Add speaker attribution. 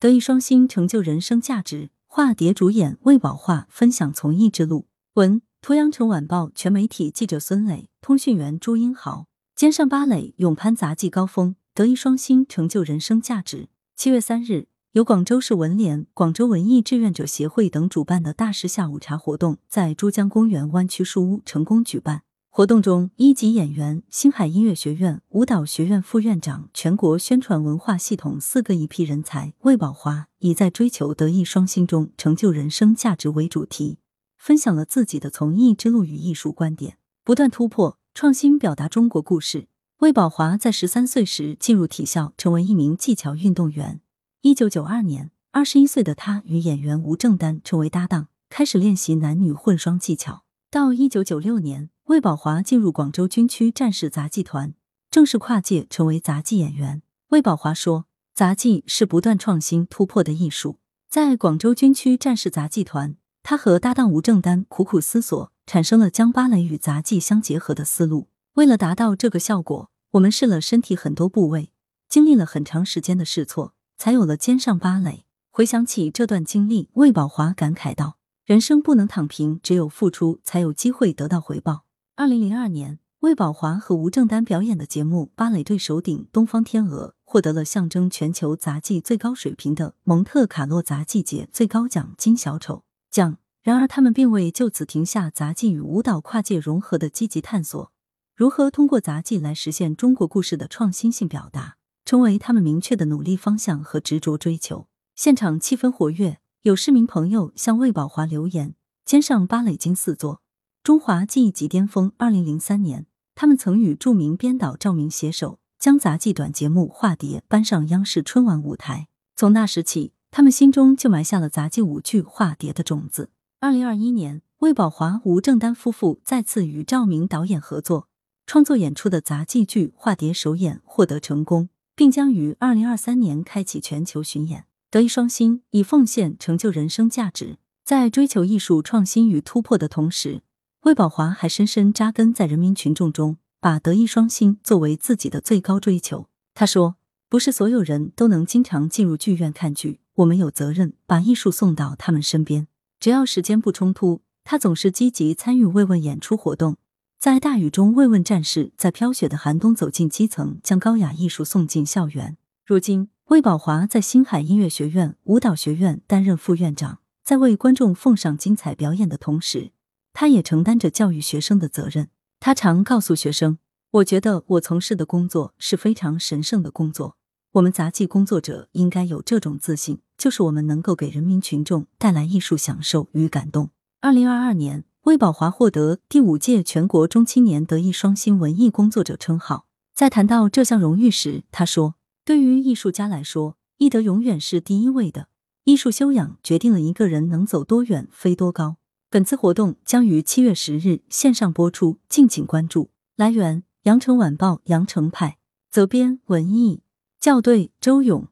Speaker 1: 德艺双馨，成就人生价值。化蝶主演魏宝华分享从艺之路。文：图阳城晚报全媒体记者孙磊，通讯员朱英豪。肩上芭蕾，勇攀杂技高峰，德艺双馨，成就人生价值。七月三日，由广州市文联、广州文艺志愿者协会等主办的大师下午茶活动，在珠江公园湾区书屋成功举办。活动中，一级演员、星海音乐学院舞蹈学院副院长、全国宣传文化系统四个一批人才魏宝华，以在追求德艺双馨中成就人生价值为主题，分享了自己的从艺之路与艺术观点，不断突破创新，表达中国故事。魏宝华在十三岁时进入体校，成为一名技巧运动员。一九九二年，二十一岁的他与演员吴正丹成为搭档，开始练习男女混双技巧。到一九九六年。魏宝华进入广州军区战士杂技团，正式跨界成为杂技演员。魏宝华说：“杂技是不断创新突破的艺术。”在广州军区战士杂技团，他和搭档吴正丹苦苦思索，产生了将芭蕾与杂技相结合的思路。为了达到这个效果，我们试了身体很多部位，经历了很长时间的试错，才有了肩上芭蕾。回想起这段经历，魏宝华感慨道：“人生不能躺平，只有付出，才有机会得到回报。”二零零二年，魏宝华和吴正丹表演的节目《芭蕾队首顶东方天鹅》获得了象征全球杂技最高水平的蒙特卡洛杂技节最高奖金小丑奖。然而，他们并未就此停下杂技与舞蹈跨界融合的积极探索，如何通过杂技来实现中国故事的创新性表达，成为他们明确的努力方向和执着追求。现场气氛活跃，有市民朋友向魏宝华留言：“肩上芭蕾金四座。”中华技艺极巅峰。二零零三年，他们曾与著名编导赵明携手，将杂技短节目《化蝶》搬上央视春晚舞台。从那时起，他们心中就埋下了杂技舞剧《化蝶》的种子。二零二一年，魏宝华、吴正丹夫妇再次与赵明导演合作，创作演出的杂技剧《化蝶》首演获得成功，并将于二零二三年开启全球巡演。德艺双馨，以奉献成就人生价值，在追求艺术创新与突破的同时。魏宝华还深深扎根在人民群众中，把德艺双馨作为自己的最高追求。他说：“不是所有人都能经常进入剧院看剧，我们有责任把艺术送到他们身边。只要时间不冲突，他总是积极参与慰问演出活动，在大雨中慰问战士，在飘雪的寒冬走进基层，将高雅艺术送进校园。如今，魏宝华在星海音乐学院舞蹈学院担任副院长，在为观众奉上精彩表演的同时。”他也承担着教育学生的责任。他常告诉学生：“我觉得我从事的工作是非常神圣的工作。我们杂技工作者应该有这种自信，就是我们能够给人民群众带来艺术享受与感动。”二零二二年，魏宝华获得第五届全国中青年德艺双馨文艺工作者称号。在谈到这项荣誉时，他说：“对于艺术家来说，艺德永远是第一位的。艺术修养决定了一个人能走多远、飞多高。”本次活动将于七月十日线上播出，敬请关注。来源：羊城晚报羊城派，责编：文艺，校对：周勇。